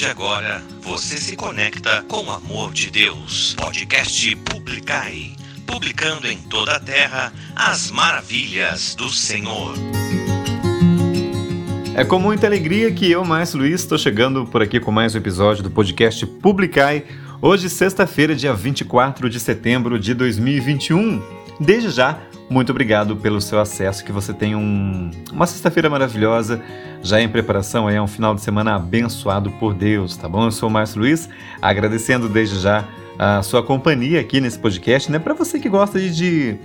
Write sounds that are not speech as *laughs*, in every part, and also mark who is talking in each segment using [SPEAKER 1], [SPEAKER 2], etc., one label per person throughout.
[SPEAKER 1] de agora, você se conecta com o amor de Deus. Podcast Publicai. Publicando em toda a terra as maravilhas do Senhor.
[SPEAKER 2] É com muita alegria que eu, Márcio Luiz, estou chegando por aqui com mais um episódio do podcast Publicai. Hoje, sexta-feira, dia 24 de setembro de 2021. Desde já, muito obrigado pelo seu acesso, que você tenha um, uma sexta-feira maravilhosa, já em preparação aí a um final de semana abençoado por Deus, tá bom? Eu sou o Márcio Luiz, agradecendo desde já a sua companhia aqui nesse podcast, né? Para você que gosta de, de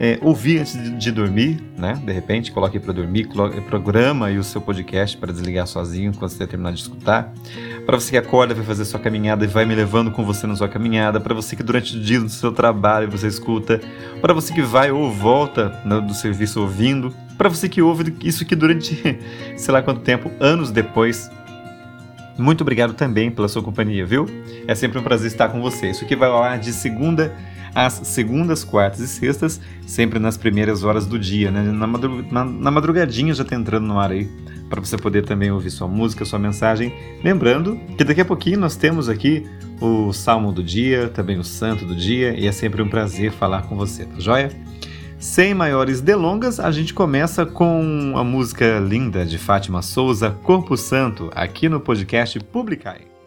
[SPEAKER 2] é, ouvir antes de, de, dormir, né? De repente, coloque para dormir, coloque, programa aí o seu podcast para desligar sozinho quando você terminar de escutar. Para você que acorda, vai fazer sua caminhada e vai me levando com você na sua caminhada. Para você que durante o dia no seu trabalho você escuta. Para você que vai ou volta no, do serviço ouvindo. Para você que ouve isso aqui durante, *laughs* sei lá quanto tempo, anos depois, muito obrigado também pela sua companhia, viu? É sempre um prazer estar com você. Isso aqui vai ao ar de segunda às segundas, quartas e sextas, sempre nas primeiras horas do dia, né? Na, madrug na, na madrugadinha já tá entrando no ar aí, para você poder também ouvir sua música, sua mensagem. Lembrando que daqui a pouquinho nós temos aqui o Salmo do Dia, também o Santo do Dia, e é sempre um prazer falar com você, tá joia? Sem maiores delongas, a gente começa com a música linda de Fátima Souza, Corpo Santo, aqui no podcast Publicai.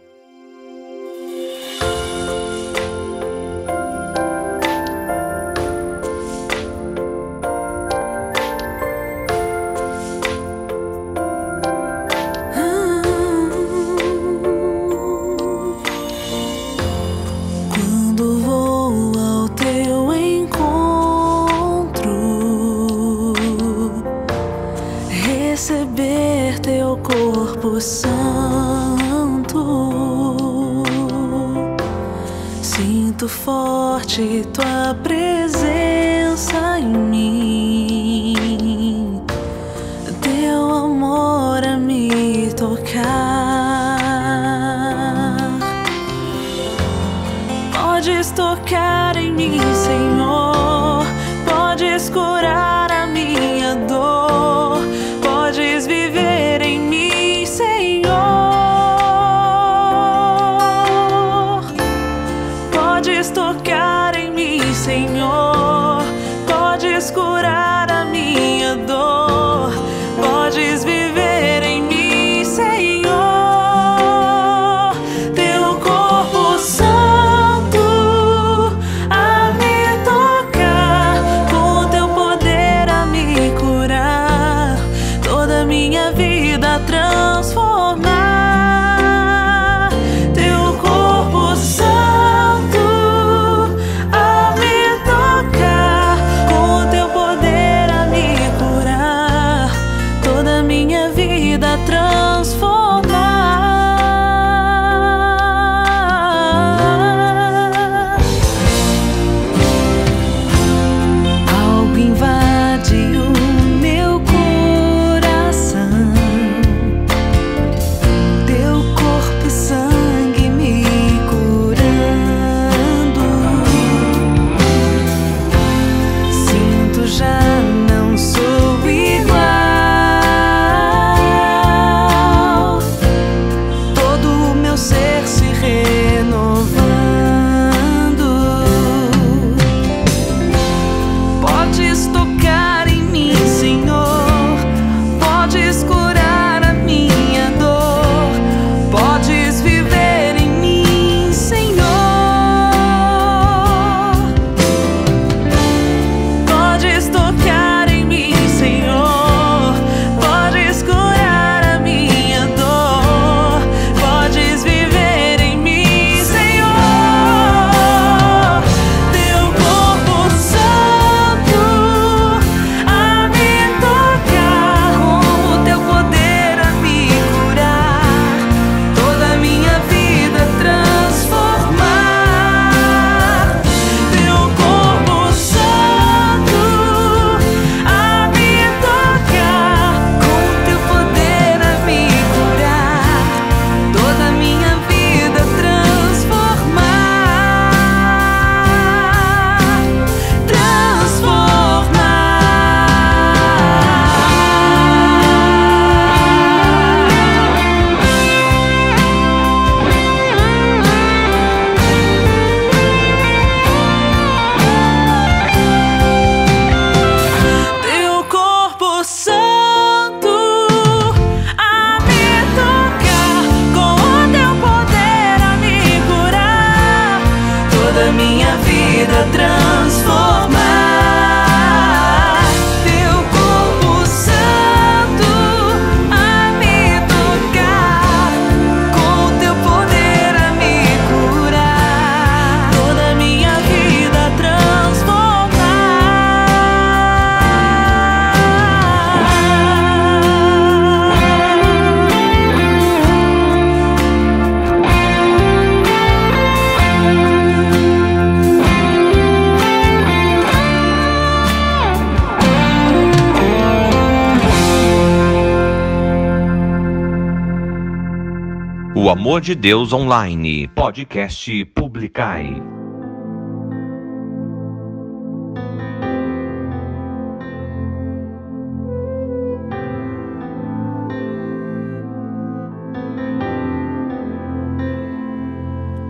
[SPEAKER 1] amor de Deus online, podcast Publicai.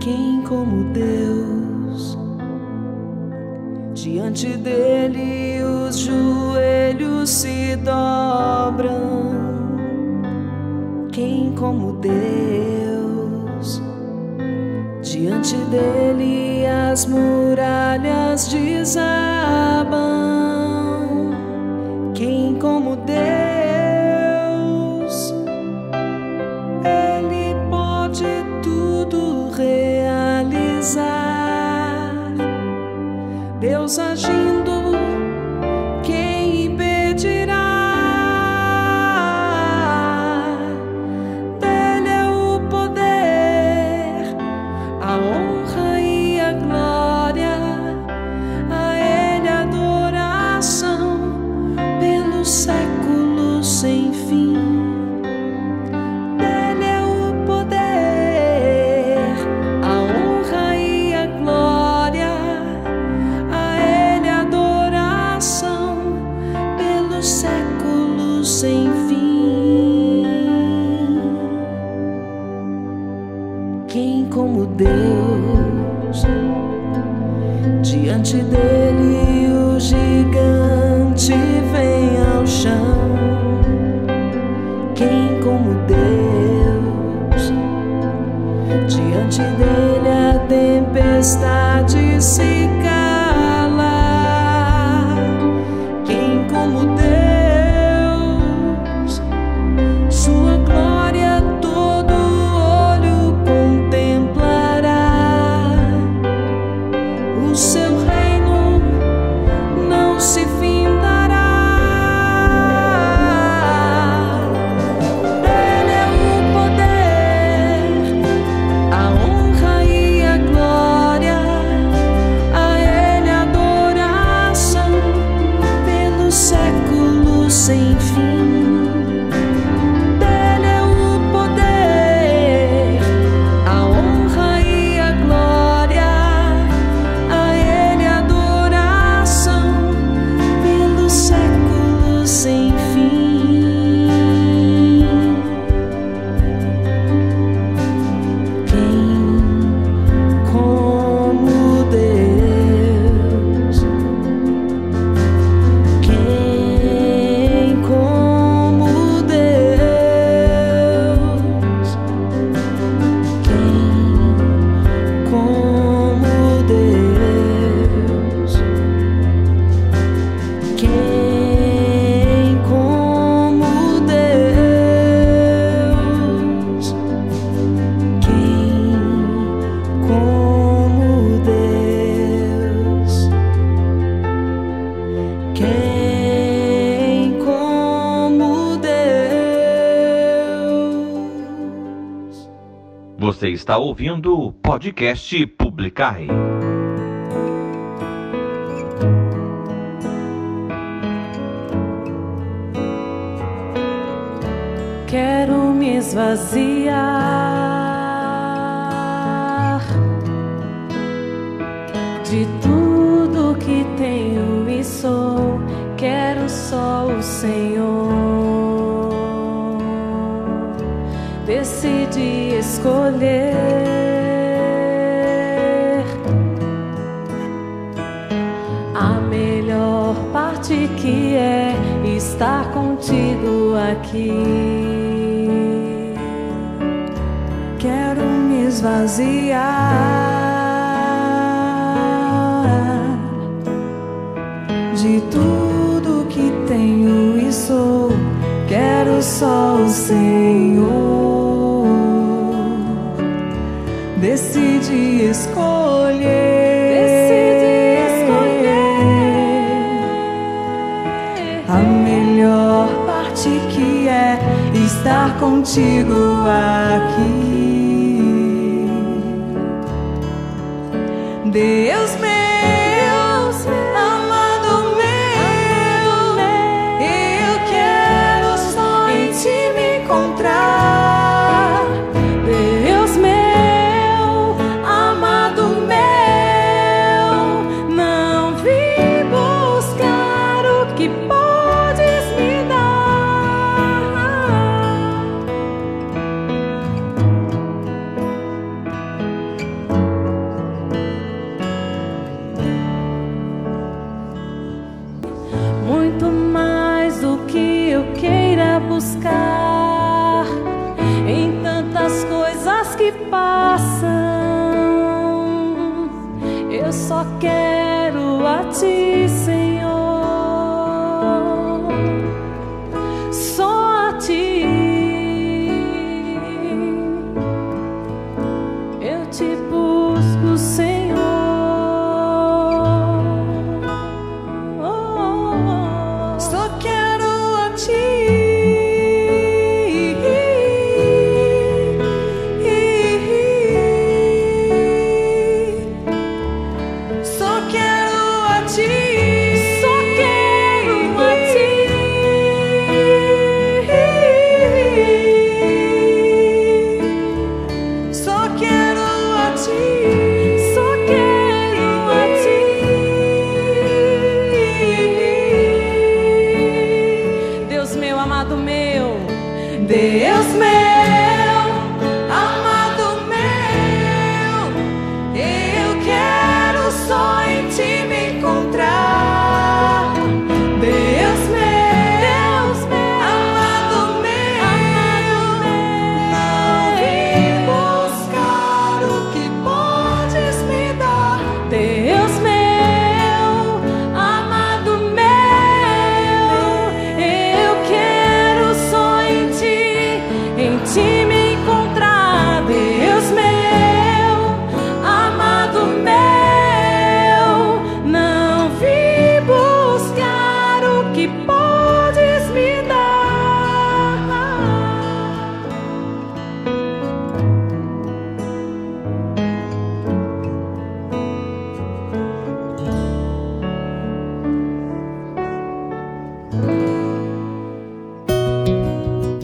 [SPEAKER 3] Quem como Deus diante dele os joelhos se dobram. Quem como Deus dele as muralhas. Deus. Diante dele o gigante vem ao chão. Quem como Deus? Diante dele a tempestade se
[SPEAKER 1] Você está ouvindo o podcast Publicai.
[SPEAKER 3] Quero me esvaziar de tudo que tenho e sou. Quero só o Senhor. escolher a melhor parte que é estar contigo aqui. Quero me esvaziar. contigo aqui. Deus buscar em tantas coisas que passam. Eu só quero a ti.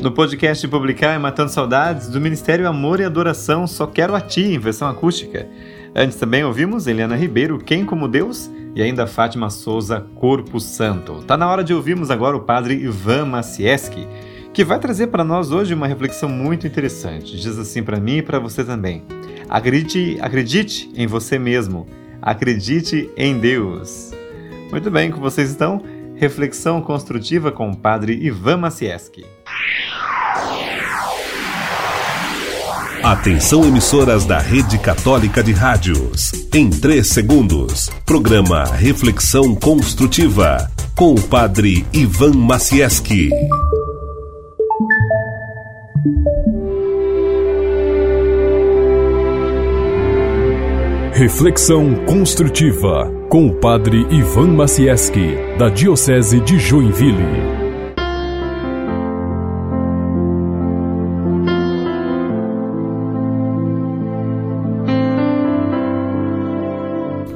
[SPEAKER 2] No podcast Publicar e Matando Saudades, do Ministério Amor e Adoração, Só Quero a Ti, em versão acústica. Antes também ouvimos Eliana Ribeiro, Quem Como Deus, e ainda Fátima Souza, Corpo Santo. Tá na hora de ouvirmos agora o padre Ivan Macieski, que vai trazer para nós hoje uma reflexão muito interessante. Diz assim para mim e para você também. Acredite, acredite em você mesmo. Acredite em Deus. Muito bem, com vocês então, reflexão construtiva com o padre Ivan Macieski.
[SPEAKER 4] Atenção emissoras da Rede Católica de Rádios. Em 3 segundos, programa Reflexão Construtiva com o Padre Ivan Macieski.
[SPEAKER 5] Reflexão construtiva com o Padre Ivan Macieski, da Diocese de Joinville.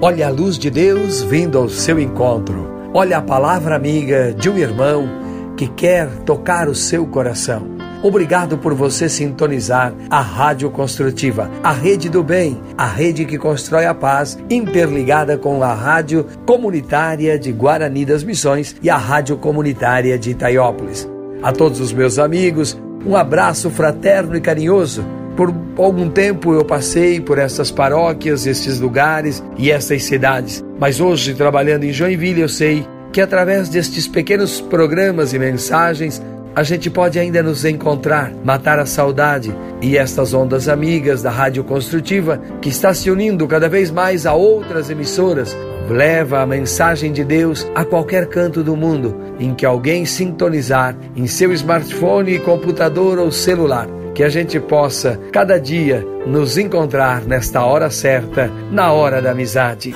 [SPEAKER 6] Olha a luz de Deus vindo ao seu encontro. Olha a palavra amiga de um irmão que quer tocar o seu coração. Obrigado por você sintonizar a Rádio Construtiva, a rede do bem, a rede que constrói a paz, interligada com a Rádio Comunitária de Guarani das Missões e a Rádio Comunitária de Itaiópolis. A todos os meus amigos, um abraço fraterno e carinhoso. Por algum tempo eu passei por essas paróquias, esses lugares e essas cidades, mas hoje, trabalhando em Joinville, eu sei que através destes pequenos programas e mensagens a gente pode ainda nos encontrar, matar a saudade e estas ondas amigas da Rádio Construtiva, que está se unindo cada vez mais a outras emissoras, leva a mensagem de Deus a qualquer canto do mundo em que alguém sintonizar em seu smartphone, computador ou celular. Que a gente possa, cada dia, nos encontrar nesta hora certa, na hora da amizade.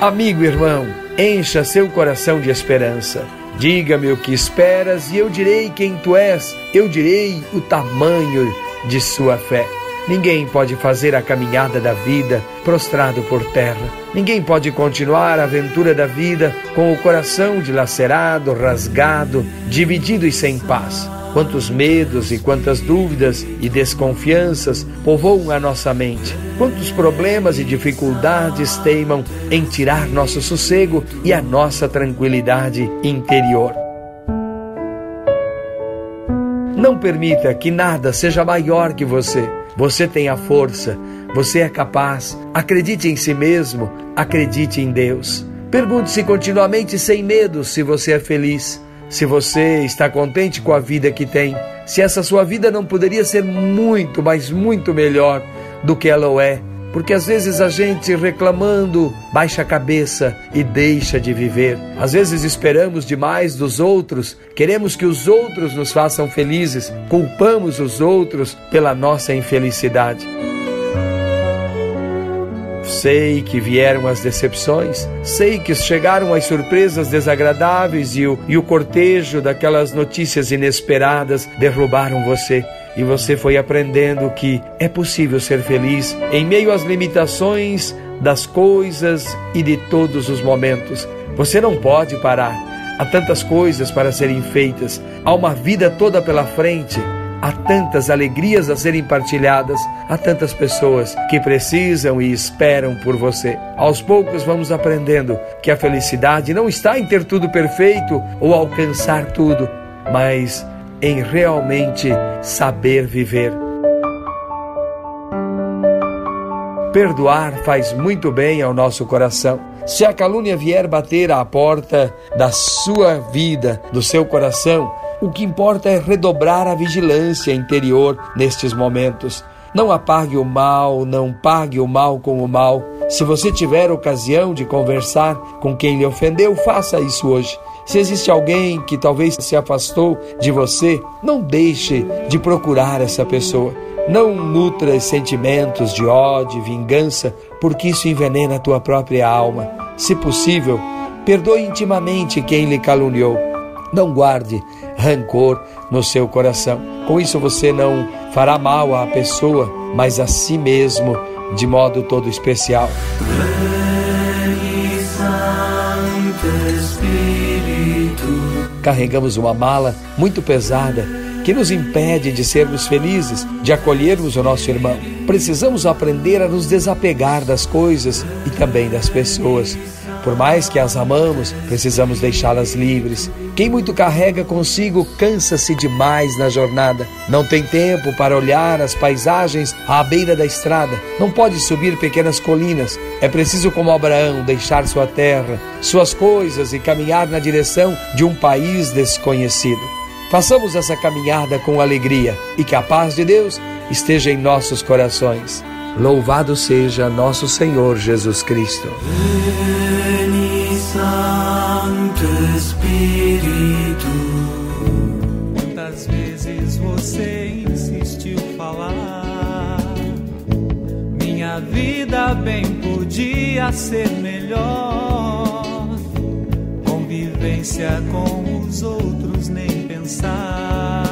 [SPEAKER 6] Amigo irmão, encha seu coração de esperança. Diga-me o que esperas e eu direi quem tu és, eu direi o tamanho de sua fé. Ninguém pode fazer a caminhada da vida prostrado por terra. Ninguém pode continuar a aventura da vida com o coração dilacerado, rasgado, dividido e sem paz. Quantos medos e quantas dúvidas e desconfianças povoam a nossa mente. Quantos problemas e dificuldades teimam em tirar nosso sossego e a nossa tranquilidade interior. Não permita que nada seja maior que você. Você tem a força, você é capaz. Acredite em si mesmo, acredite em Deus. Pergunte-se continuamente sem medo se você é feliz, se você está contente com a vida que tem, se essa sua vida não poderia ser muito, mas muito melhor do que ela é. Porque às vezes a gente reclamando baixa a cabeça e deixa de viver. Às vezes esperamos demais dos outros, queremos que os outros nos façam felizes, culpamos os outros pela nossa infelicidade. Sei que vieram as decepções, sei que chegaram as surpresas desagradáveis e o, e o cortejo daquelas notícias inesperadas derrubaram você. E você foi aprendendo que é possível ser feliz em meio às limitações das coisas e de todos os momentos. Você não pode parar. Há tantas coisas para serem feitas, há uma vida toda pela frente. Há tantas alegrias a serem partilhadas, há tantas pessoas que precisam e esperam por você. Aos poucos vamos aprendendo que a felicidade não está em ter tudo perfeito ou alcançar tudo, mas em realmente saber viver. Perdoar faz muito bem ao nosso coração. Se a calúnia vier bater à porta da sua vida, do seu coração, o que importa é redobrar a vigilância interior nestes momentos. Não apague o mal, não pague o mal com o mal. Se você tiver ocasião de conversar com quem lhe ofendeu, faça isso hoje. Se existe alguém que talvez se afastou de você, não deixe de procurar essa pessoa. Não nutra sentimentos de ódio, vingança, porque isso envenena a tua própria alma. Se possível, perdoe intimamente quem lhe caluniou não guarde rancor no seu coração. Com isso você não fará mal à pessoa, mas a si mesmo de modo todo especial. Carregamos uma mala muito pesada que nos impede de sermos felizes, de acolhermos o nosso irmão. Precisamos aprender a nos desapegar das coisas e também das pessoas. Por mais que as amamos, precisamos deixá-las livres. Quem muito carrega consigo cansa-se demais na jornada. Não tem tempo para olhar as paisagens à beira da estrada. Não pode subir pequenas colinas. É preciso, como Abraão, deixar sua terra, suas coisas e caminhar na direção de um país desconhecido. Façamos essa caminhada com alegria e que a paz de Deus esteja em nossos corações. Louvado seja nosso Senhor Jesus Cristo.
[SPEAKER 7] Santo Espírito. Quantas vezes você insistiu falar? Minha vida bem podia ser melhor. Convivência com os outros, nem pensar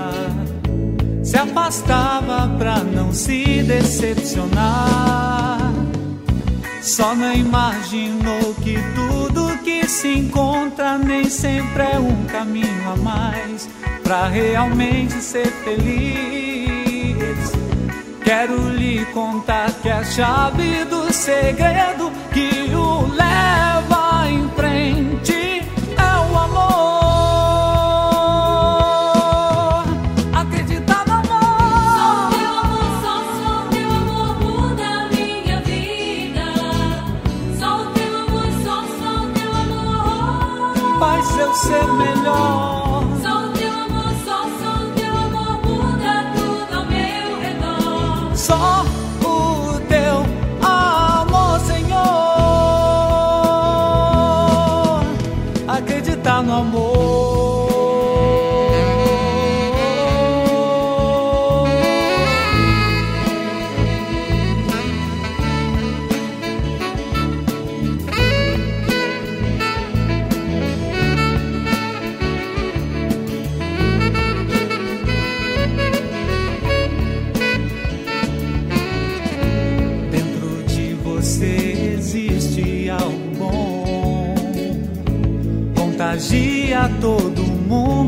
[SPEAKER 7] se afastava pra não se decepcionar. Só não imaginou que tudo que se encontra nem sempre é um caminho a mais pra realmente ser feliz. Quero lhe contar que a chave do segredo que o leva em frente ser melhor.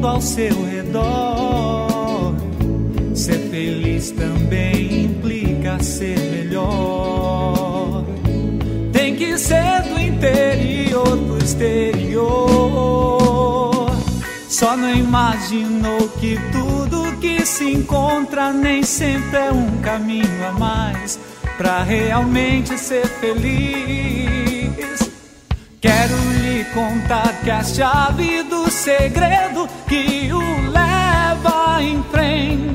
[SPEAKER 7] Mundo ao seu redor. Ser feliz também implica ser melhor. Tem que ser do interior pro exterior. Só não imaginou que tudo que se encontra nem sempre é um caminho a mais para realmente ser feliz contar que a chave do segredo que o leva em frente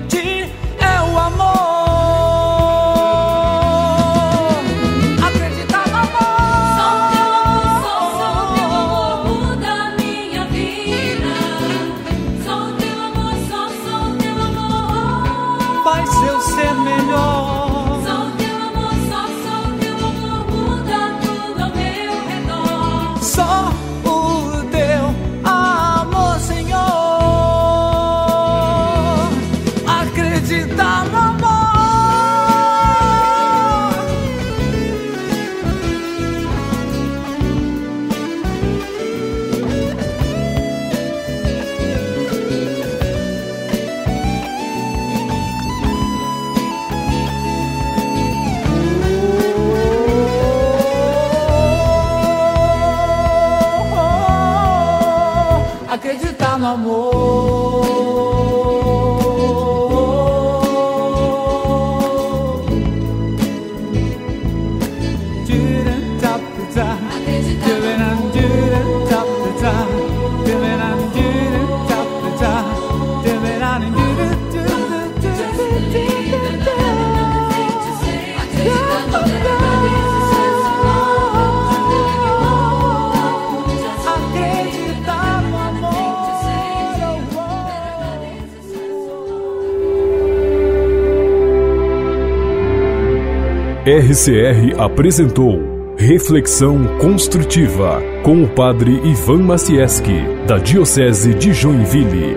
[SPEAKER 5] RCR apresentou Reflexão Construtiva com o Padre Ivan Macieski, da Diocese de Joinville.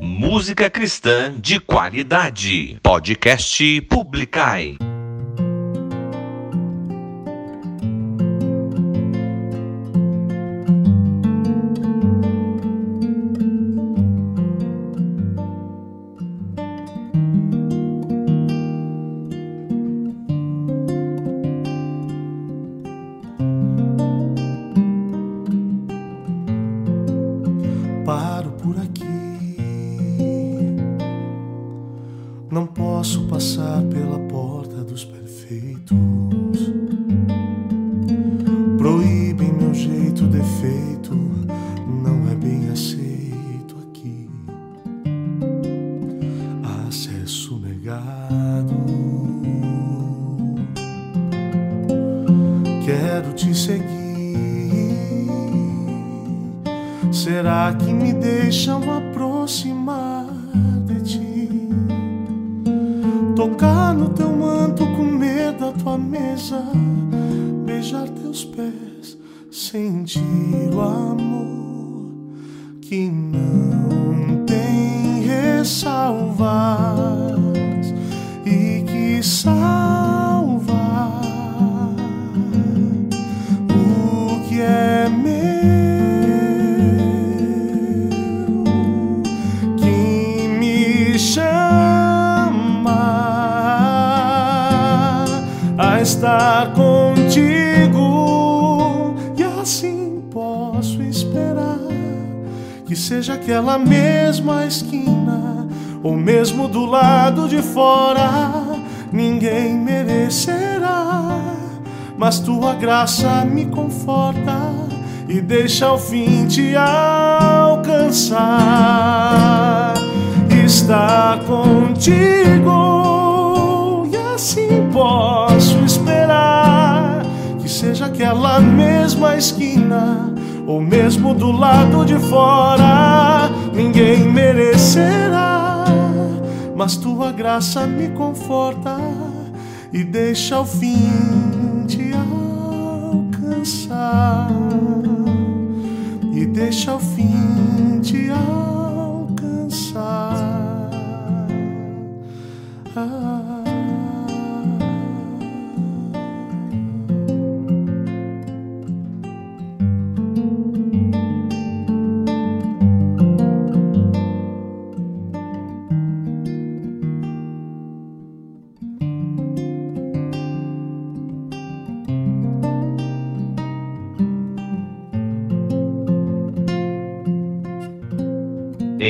[SPEAKER 8] Música cristã de qualidade. Podcast Publicai.
[SPEAKER 1] Tua graça me conforta e deixa ao fim te alcançar. Estar contigo e assim posso esperar que seja aquela mesma esquina ou mesmo do lado de fora, ninguém merecerá, mas tua graça me conforta e deixa ao fim alcançar e deixa ao fim te alcançar. Ah.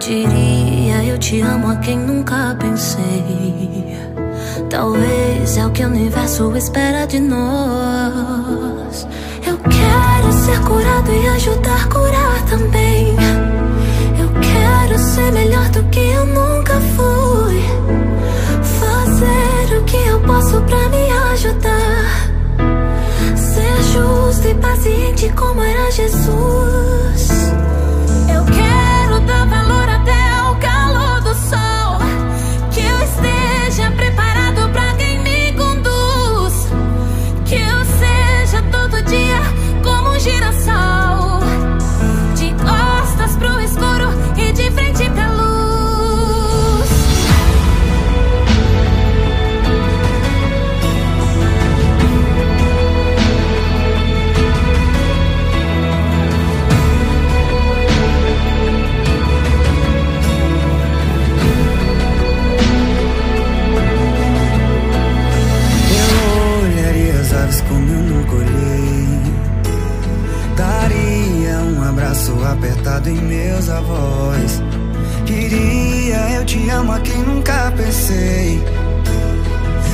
[SPEAKER 9] Diria eu te amo a quem nunca pensei. Talvez é o que o universo espera de nós. Eu quero ser curado e ajudar a curar também. Eu quero ser melhor do que eu nunca fui. Fazer o que eu posso pra me ajudar. Ser justo e paciente como era Jesus. Eu quero dar
[SPEAKER 10] apertado em meus avós. Queria eu te amo a quem nunca pensei.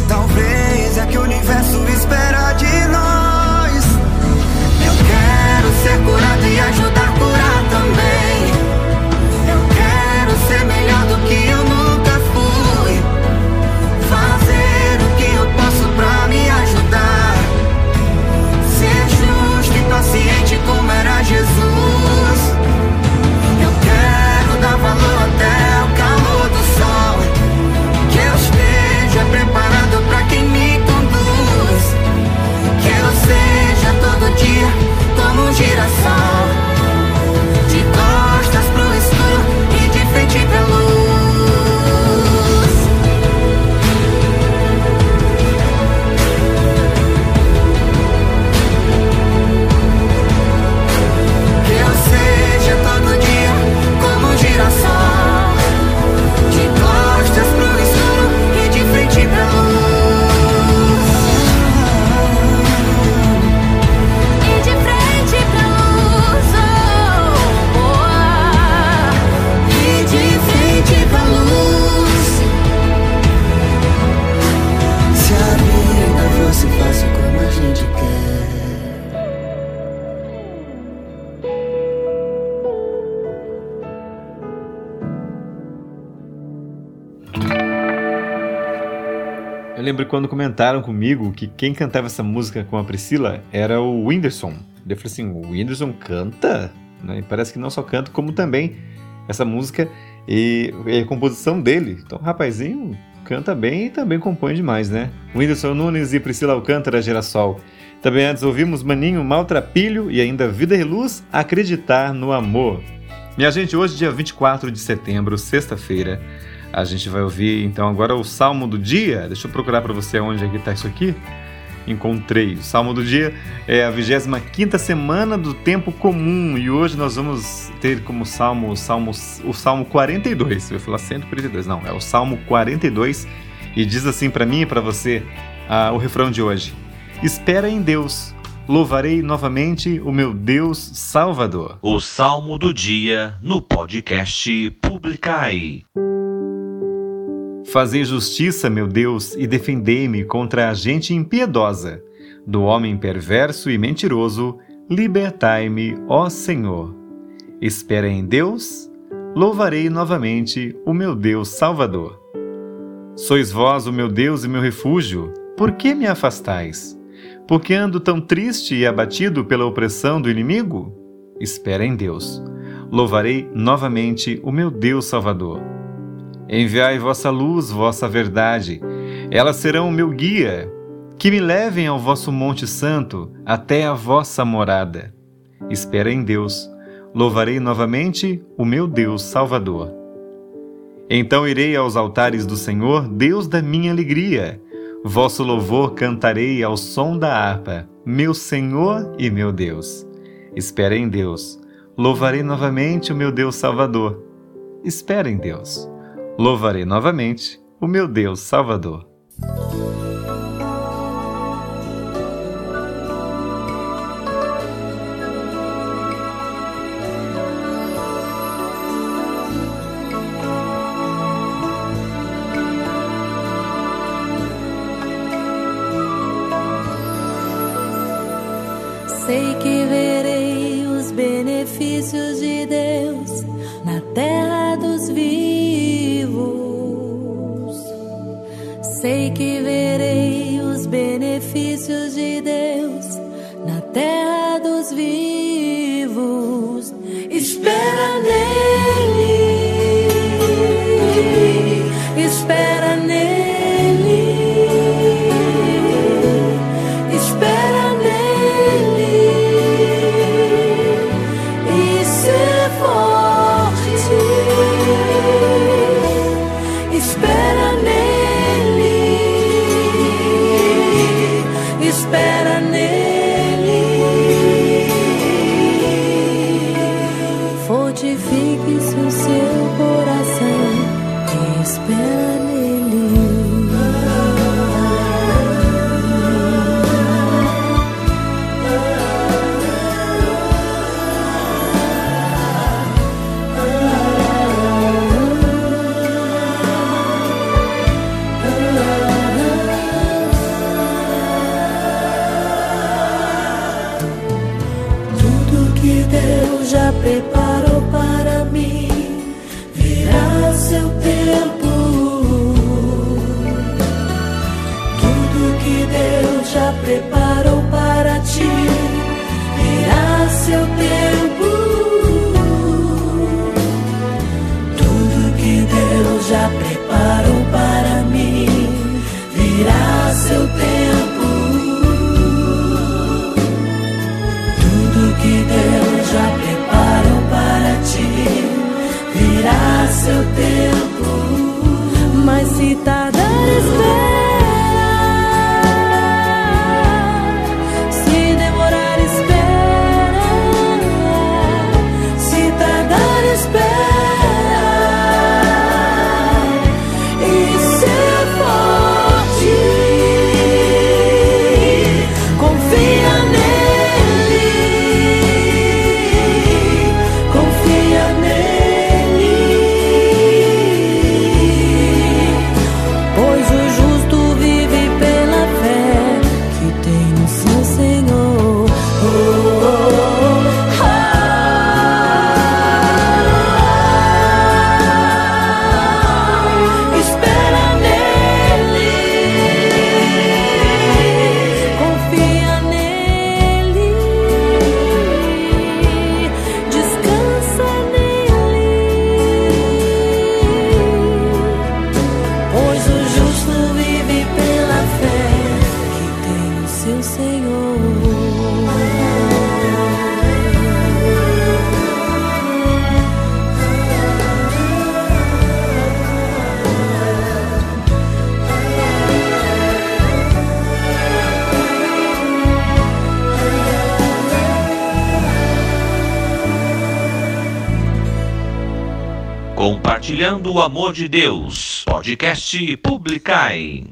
[SPEAKER 10] Talvez é que o universo espera de nós. Eu quero ser curado e ajudar como um girassol.
[SPEAKER 2] Quando comentaram comigo que quem cantava essa música com a Priscila era o Whindersson. Eu falei assim, o Whindersson canta? Né? E parece que não só canta, como também essa música e, e a composição dele. Então rapazinho canta bem e também compõe demais, né? Whindersson Nunes e Priscila Alcântara Girassol. Também antes ouvimos Maninho Maltrapilho e ainda Vida e Luz, Acreditar no Amor. Minha gente, hoje dia 24 de setembro, sexta-feira, a gente vai ouvir então agora o Salmo do Dia. Deixa eu procurar para você onde é que tá isso aqui. Encontrei. O Salmo do Dia é a 25 semana do tempo comum e hoje nós vamos ter como salmo o Salmo, o salmo 42. Eu ia falar 142, não, é o Salmo 42 e diz assim para mim e para você ah, o refrão de hoje: Espera em Deus, louvarei novamente o meu Deus Salvador.
[SPEAKER 1] O Salmo do Dia no podcast Publicai.
[SPEAKER 2] Fazei justiça, meu Deus, e defendei-me contra a gente impiedosa. Do homem perverso e mentiroso, libertai-me, ó Senhor. Espera em Deus,
[SPEAKER 3] louvarei novamente o meu Deus Salvador. Sois vós o meu Deus e meu refúgio, por que me afastais? Porque ando tão triste e abatido pela opressão do inimigo? Espera em Deus. Louvarei novamente o meu Deus Salvador. Enviai vossa luz, vossa verdade, elas serão o meu guia, que me levem ao vosso Monte Santo, até a vossa morada. Espera em Deus. Louvarei novamente o meu Deus Salvador. Então irei aos altares do Senhor, Deus da minha alegria. Vosso louvor cantarei ao som da harpa, meu Senhor e meu Deus. Espera em Deus. Louvarei novamente o meu Deus Salvador. Espera em Deus. Louvarei novamente o meu Deus Salvador.
[SPEAKER 11] Compartilhando o amor de Deus. Podcast Publicai.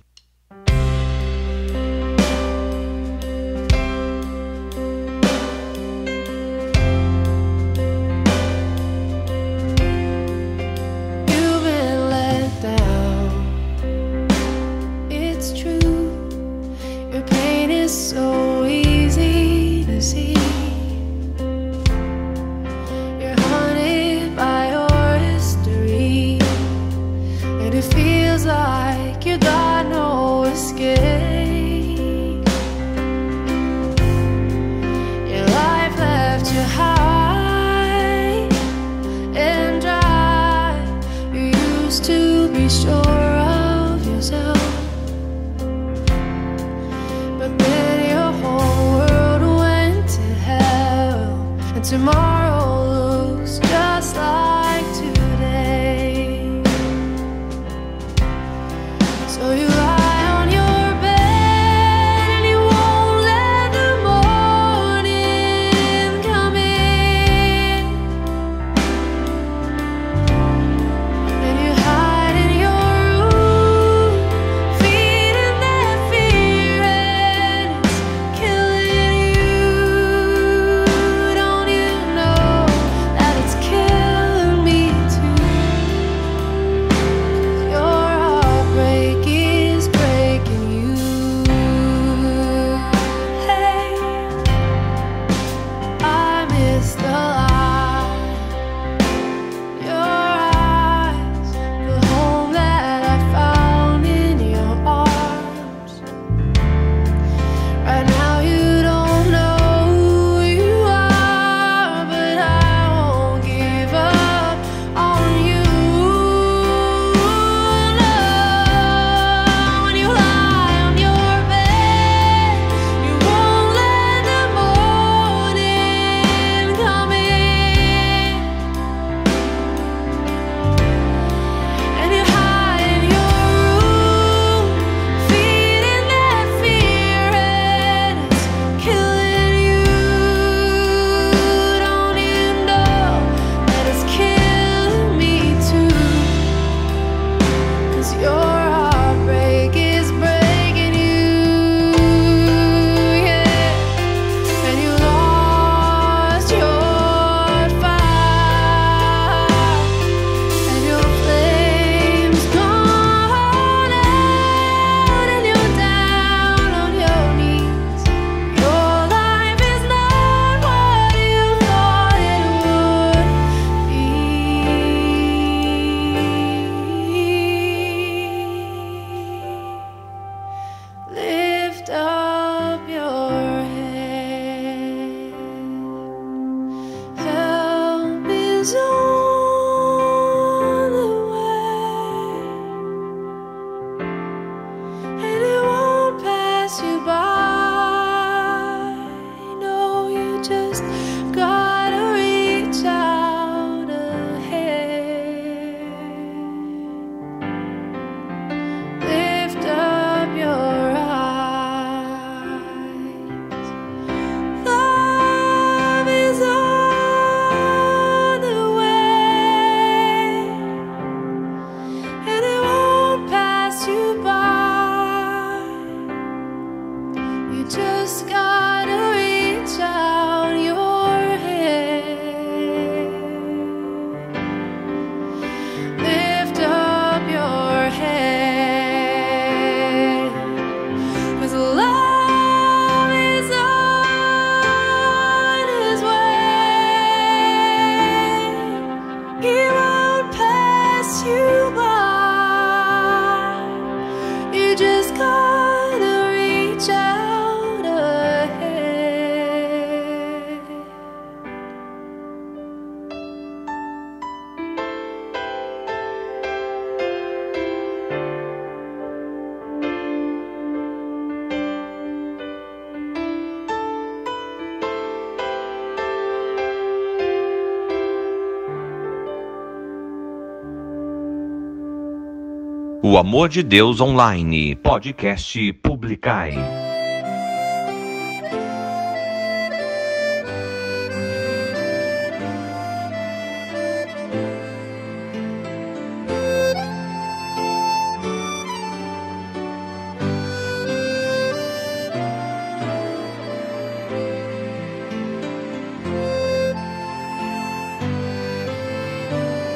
[SPEAKER 1] amor de Deus online, podcast Publicai.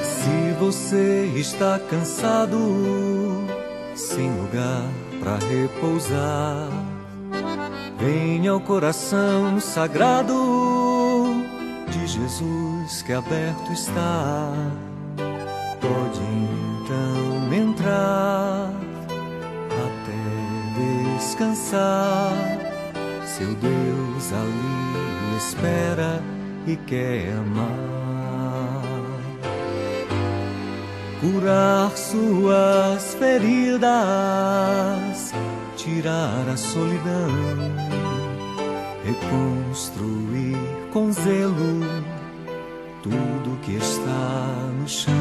[SPEAKER 12] Se Você está cansado para repousar. Venha ao coração sagrado de Jesus que aberto está. Pode então entrar até descansar. Seu Deus ali espera e quer amar. curar suas feridas, tirar a solidão, reconstruir com zelo tudo que está no chão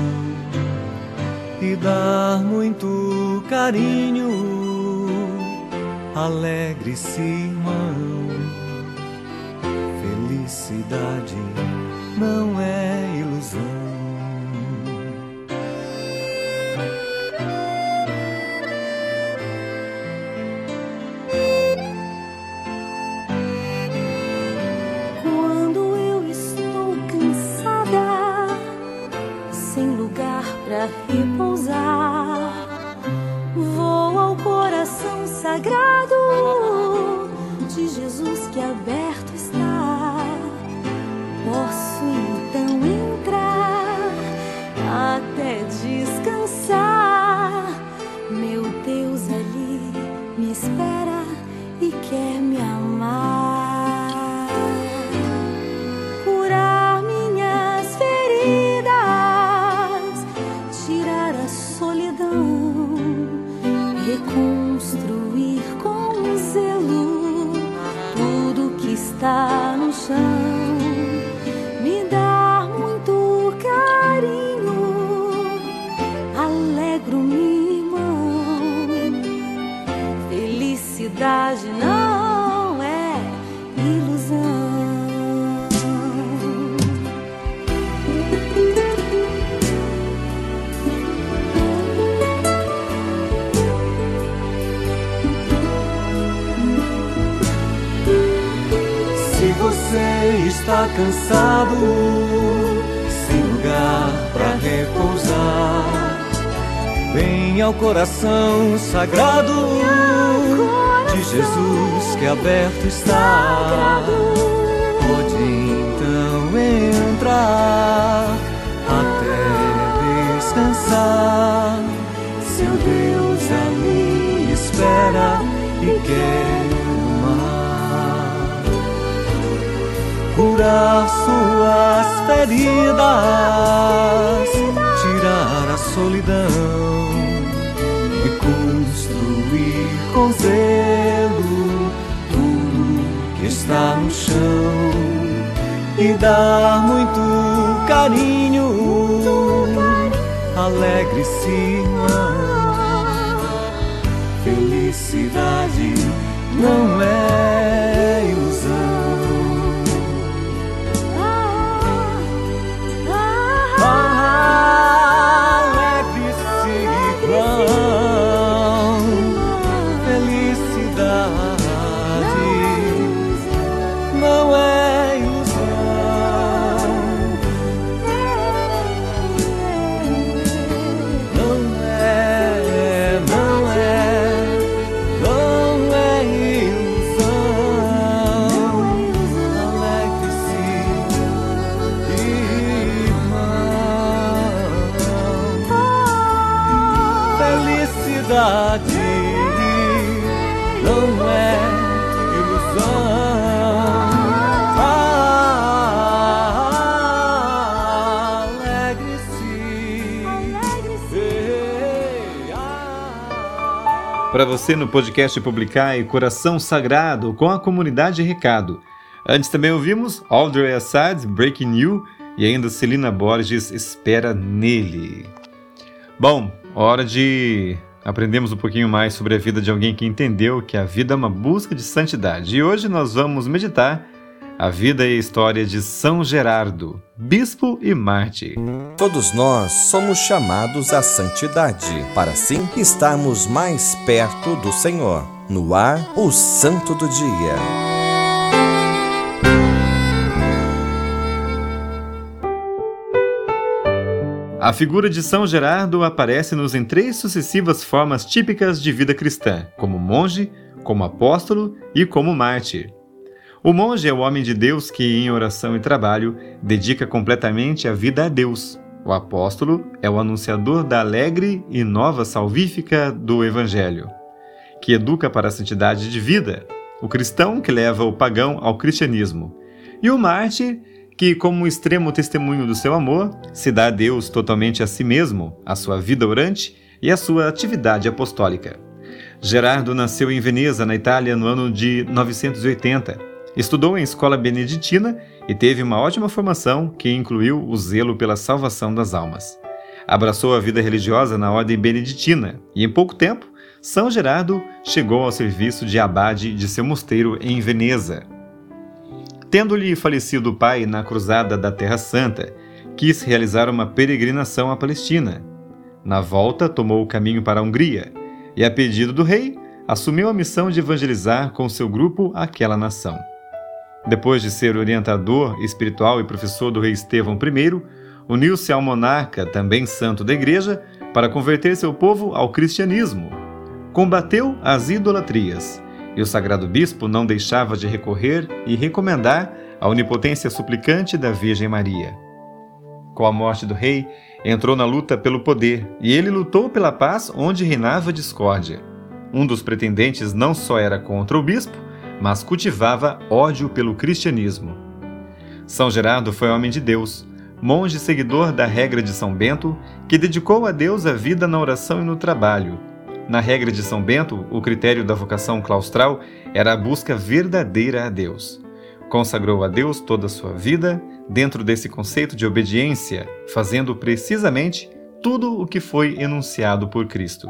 [SPEAKER 12] e dar muito carinho, alegre-se, irmão. Felicidade não é
[SPEAKER 3] que aberto está. Posso então entrar até descansar. Está
[SPEAKER 12] cansado, sem lugar para repousar, vem ao coração sagrado de Jesus que aberto está. Pode então entrar até descansar. Seu Deus ali espera e quer curar suas feridas, tirar a solidão e construir com zelo tudo que está no chão e dar muito carinho. Alegre-se, irmão.
[SPEAKER 2] Para você no podcast Publicar Coração Sagrado com a comunidade Recado. Antes também ouvimos Audrey Assad, Breaking New e ainda Celina Borges, Espera Nele. Bom, hora de aprendermos um pouquinho mais sobre a vida de alguém que entendeu que a vida é uma busca de santidade. E hoje nós vamos meditar a vida e a história de São Gerardo, bispo e mártir.
[SPEAKER 13] Todos nós somos chamados à santidade, para assim estarmos mais perto do Senhor. No ar, o Santo do Dia.
[SPEAKER 2] A figura de São Gerardo aparece-nos em três sucessivas formas típicas de vida cristã, como monge, como apóstolo e como mártir. O monge é o homem de Deus que, em oração e trabalho, dedica completamente a vida a Deus. O apóstolo é o anunciador da alegre e nova salvífica do Evangelho, que educa para a santidade de vida. O cristão que leva o pagão ao cristianismo. E o mártir que, como extremo testemunho do seu amor, se dá a Deus totalmente a si mesmo, a sua vida orante e a sua atividade apostólica. Gerardo nasceu em Veneza, na Itália, no ano de 980. Estudou em escola beneditina e teve uma ótima formação que incluiu o zelo pela salvação das almas. Abraçou a vida religiosa na ordem beneditina e, em pouco tempo, São Gerardo chegou ao serviço de abade de seu mosteiro em Veneza. Tendo-lhe falecido o pai na Cruzada da Terra Santa, quis realizar uma peregrinação à Palestina. Na volta, tomou o caminho para a Hungria e, a pedido do rei, assumiu a missão de evangelizar com seu grupo aquela nação. Depois de ser orientador espiritual e professor do rei Estevão I, uniu-se ao monarca, também santo da igreja, para converter seu povo ao cristianismo. Combateu as idolatrias, e o sagrado bispo não deixava de recorrer e recomendar a onipotência suplicante da Virgem Maria. Com a morte do rei, entrou na luta pelo poder, e ele lutou pela paz onde reinava discórdia. Um dos pretendentes não só era contra o bispo, mas cultivava ódio pelo cristianismo. São Gerardo foi homem de Deus, monge seguidor da regra de São Bento, que dedicou a Deus a vida na oração e no trabalho. Na regra de São Bento, o critério da vocação claustral era a busca verdadeira a Deus. Consagrou a Deus toda a sua vida, dentro desse conceito de obediência, fazendo precisamente tudo o que foi enunciado por Cristo.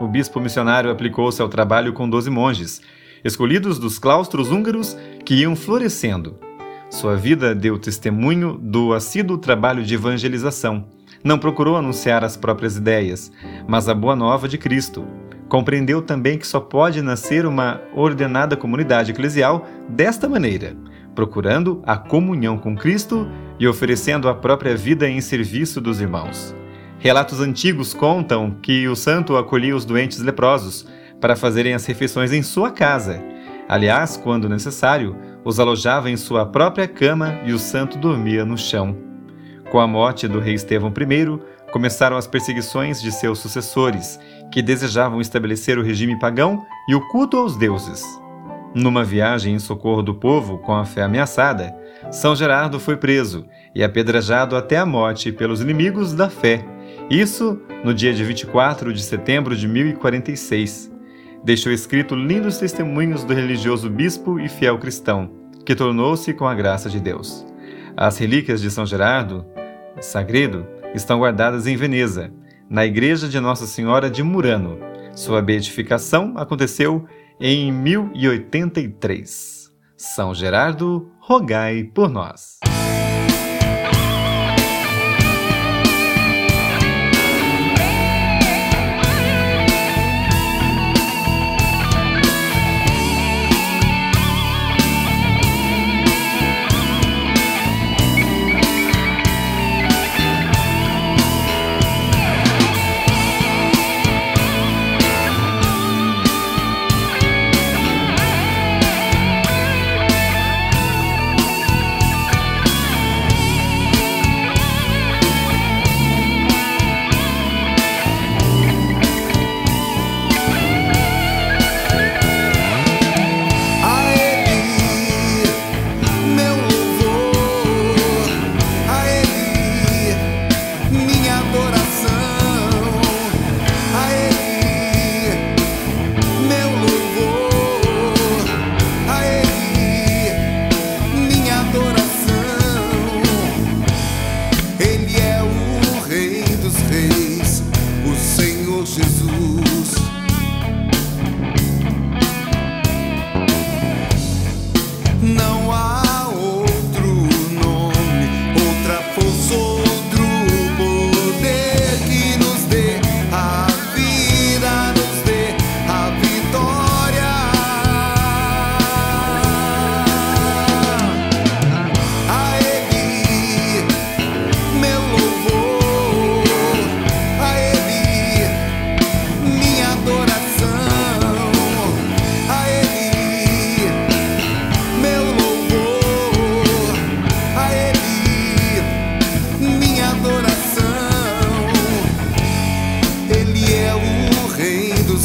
[SPEAKER 2] O bispo missionário aplicou-se ao trabalho com doze monges, escolhidos dos claustros húngaros que iam florescendo. Sua vida deu testemunho do assíduo trabalho de evangelização. Não procurou anunciar as próprias ideias, mas a boa nova de Cristo. Compreendeu também que só pode nascer uma ordenada comunidade eclesial desta maneira, procurando a comunhão com Cristo e oferecendo a própria vida em serviço dos irmãos. Relatos antigos contam que o santo acolhia os doentes leprosos para fazerem as refeições em sua casa. Aliás, quando necessário, os alojava em sua própria cama e o santo dormia no chão. Com a morte do rei Estevão I, começaram as perseguições de seus sucessores, que desejavam estabelecer o regime pagão e o culto aos deuses. Numa viagem em socorro do povo com a fé ameaçada, São Gerardo foi preso e apedrejado até a morte pelos inimigos da fé. Isso no dia de 24 de setembro de 1046. Deixou escrito lindos testemunhos do religioso bispo e fiel cristão, que tornou-se com a graça de Deus. As relíquias de São Gerardo, Sagredo, estão guardadas em Veneza, na igreja de Nossa Senhora de Murano. Sua beatificação aconteceu em 1083. São Gerardo, rogai por nós.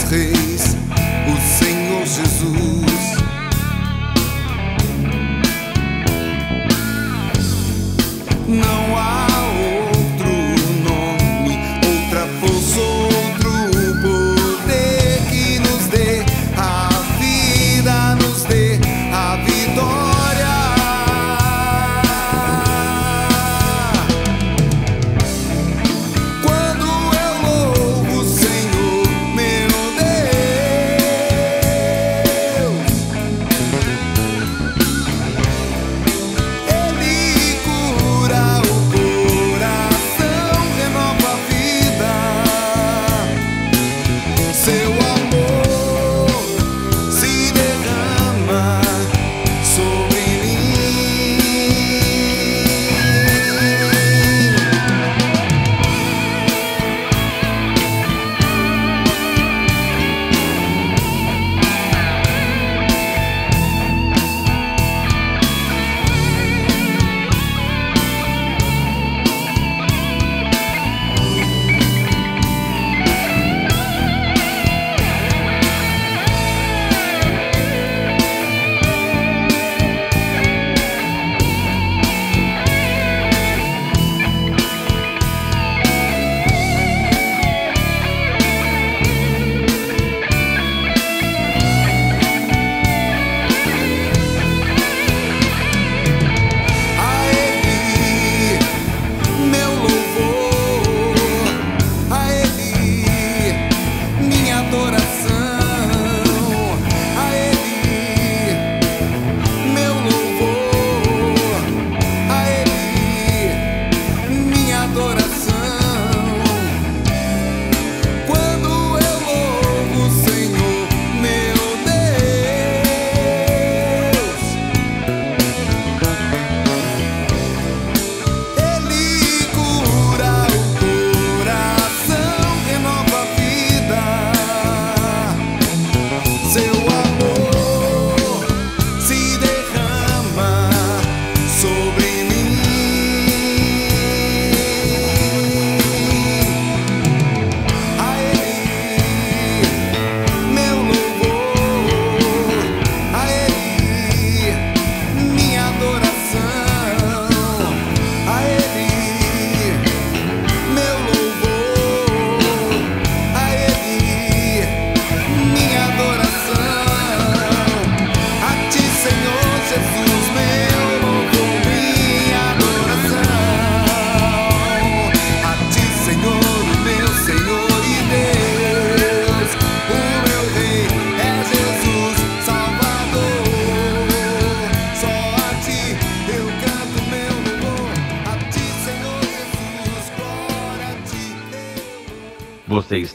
[SPEAKER 3] viaje.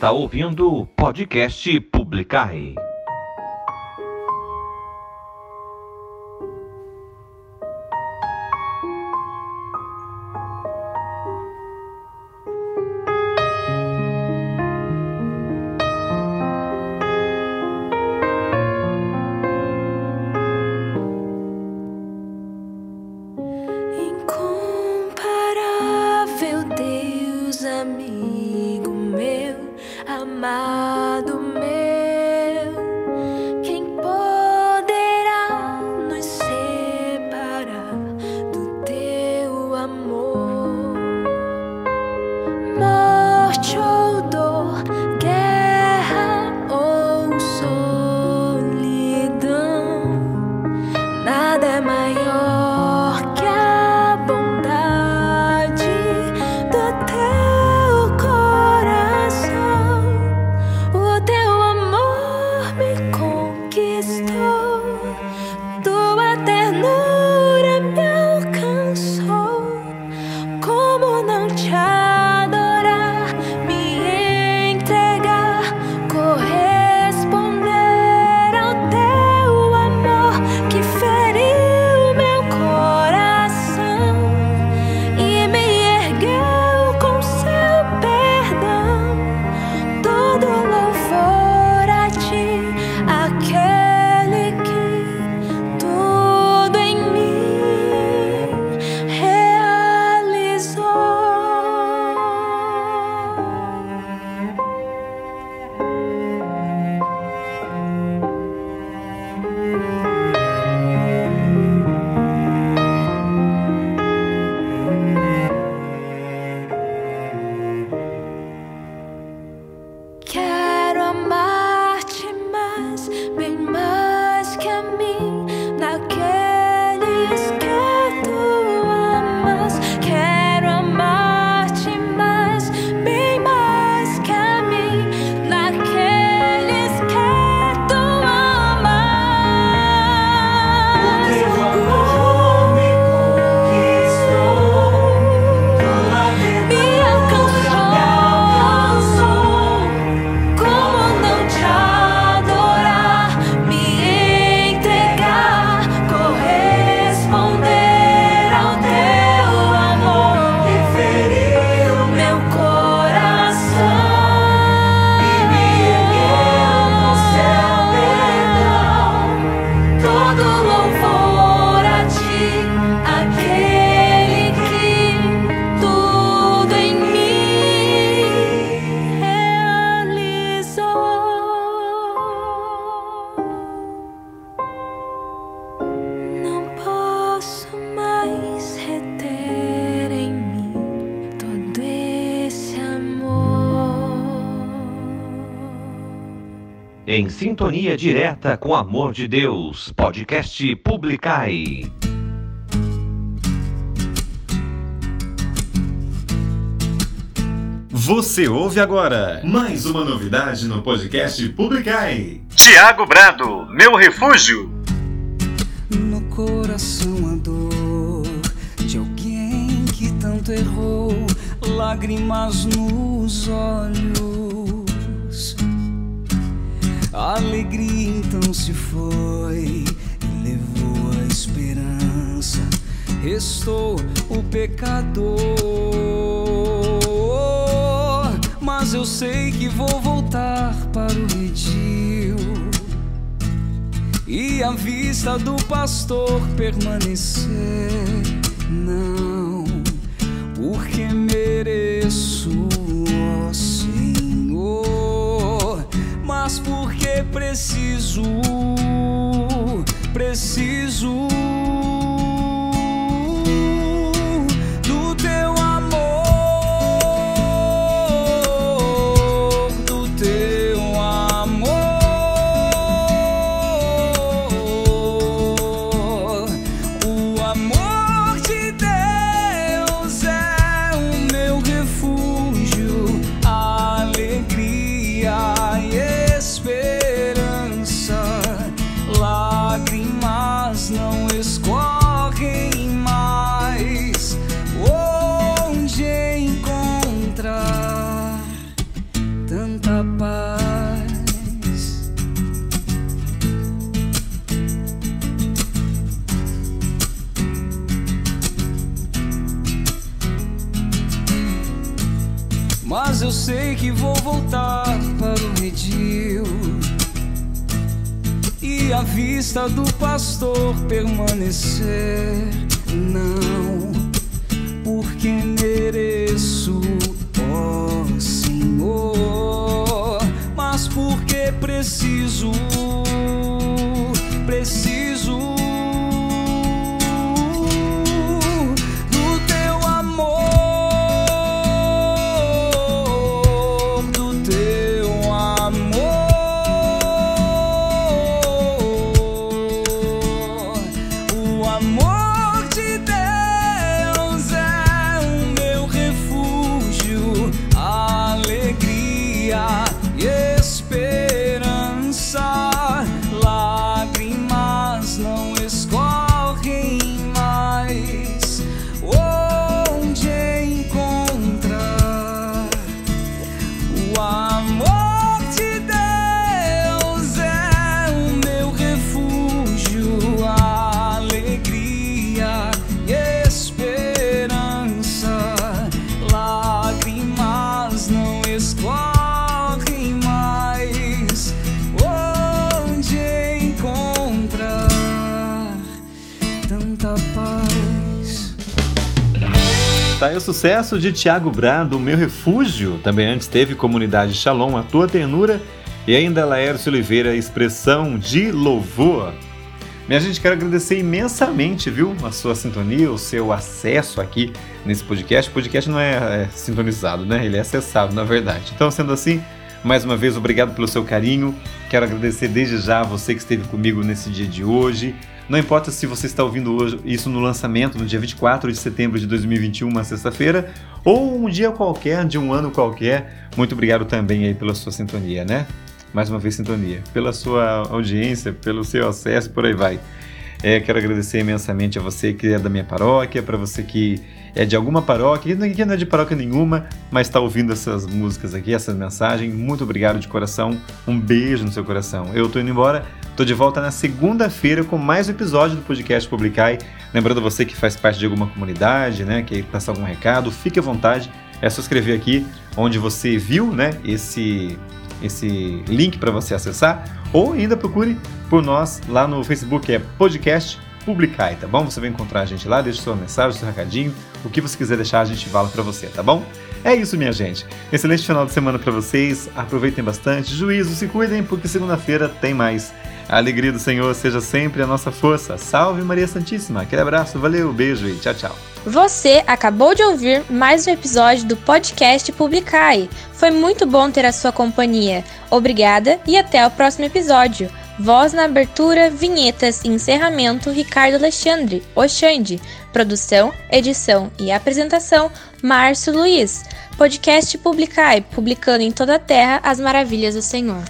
[SPEAKER 3] está ouvindo o podcast Publicar. sintonia direta com Amor de Deus, podcast Publicai.
[SPEAKER 2] Você ouve agora mais uma novidade no podcast Publicai.
[SPEAKER 14] Tiago Brado, meu refúgio.
[SPEAKER 7] No coração a dor de alguém que tanto errou, lágrimas nos olhos a alegria então se foi e levou a esperança. Restou o pecador, mas eu sei que vou voltar para o redil. E a vista do pastor permanecer, não, porque mereço. mas porque preciso, preciso. Permanecer,
[SPEAKER 2] de Tiago Brado, Meu Refúgio. Também antes teve Comunidade Shalom, A Tua Ternura. E ainda Laércio Oliveira, Expressão de Louvor. Minha gente, quero agradecer imensamente, viu, a sua sintonia, o seu acesso aqui nesse podcast. O podcast não é, é sintonizado, né? Ele é acessado, na verdade. Então, sendo assim, mais uma vez, obrigado pelo seu carinho. Quero agradecer desde já a você que esteve comigo nesse dia de hoje. Não importa se você está ouvindo hoje isso no lançamento, no dia 24 de setembro de 2021, uma sexta-feira, ou um dia qualquer, de um ano qualquer. Muito obrigado também aí pela sua sintonia, né? Mais uma vez, sintonia. Pela sua audiência, pelo seu acesso, por aí vai. É, quero agradecer imensamente a você que é da minha paróquia, para você que é de alguma paróquia, que não é de paróquia nenhuma, mas está ouvindo essas músicas aqui, essas mensagens. Muito obrigado de coração. Um beijo no seu coração. Eu tô indo embora, tô de volta na segunda-feira com mais um episódio do podcast Publicai. Lembrando você que faz parte de alguma comunidade, né, que passar algum recado, fique à vontade. É só escrever aqui onde você viu, né, esse esse link para você acessar, ou ainda procure por nós lá no Facebook, é podcast Publicai, tá bom? Você vai encontrar a gente lá, deixa sua mensagem, seu recadinho, o que você quiser deixar a gente fala para você, tá bom? É isso, minha gente. Excelente final de semana para vocês. Aproveitem bastante, juízo, se cuidem, porque segunda-feira tem mais. A alegria do Senhor seja sempre a nossa força. Salve Maria Santíssima. Aquele abraço, valeu, beijo e tchau, tchau.
[SPEAKER 15] Você acabou de ouvir mais um episódio do podcast Publicai. Foi muito bom ter a sua companhia. Obrigada e até o próximo episódio. Voz na abertura, vinhetas e encerramento Ricardo Alexandre, Oxande. Produção, edição e apresentação Márcio Luiz. Podcast Publicai, publicando em toda a terra as maravilhas do Senhor.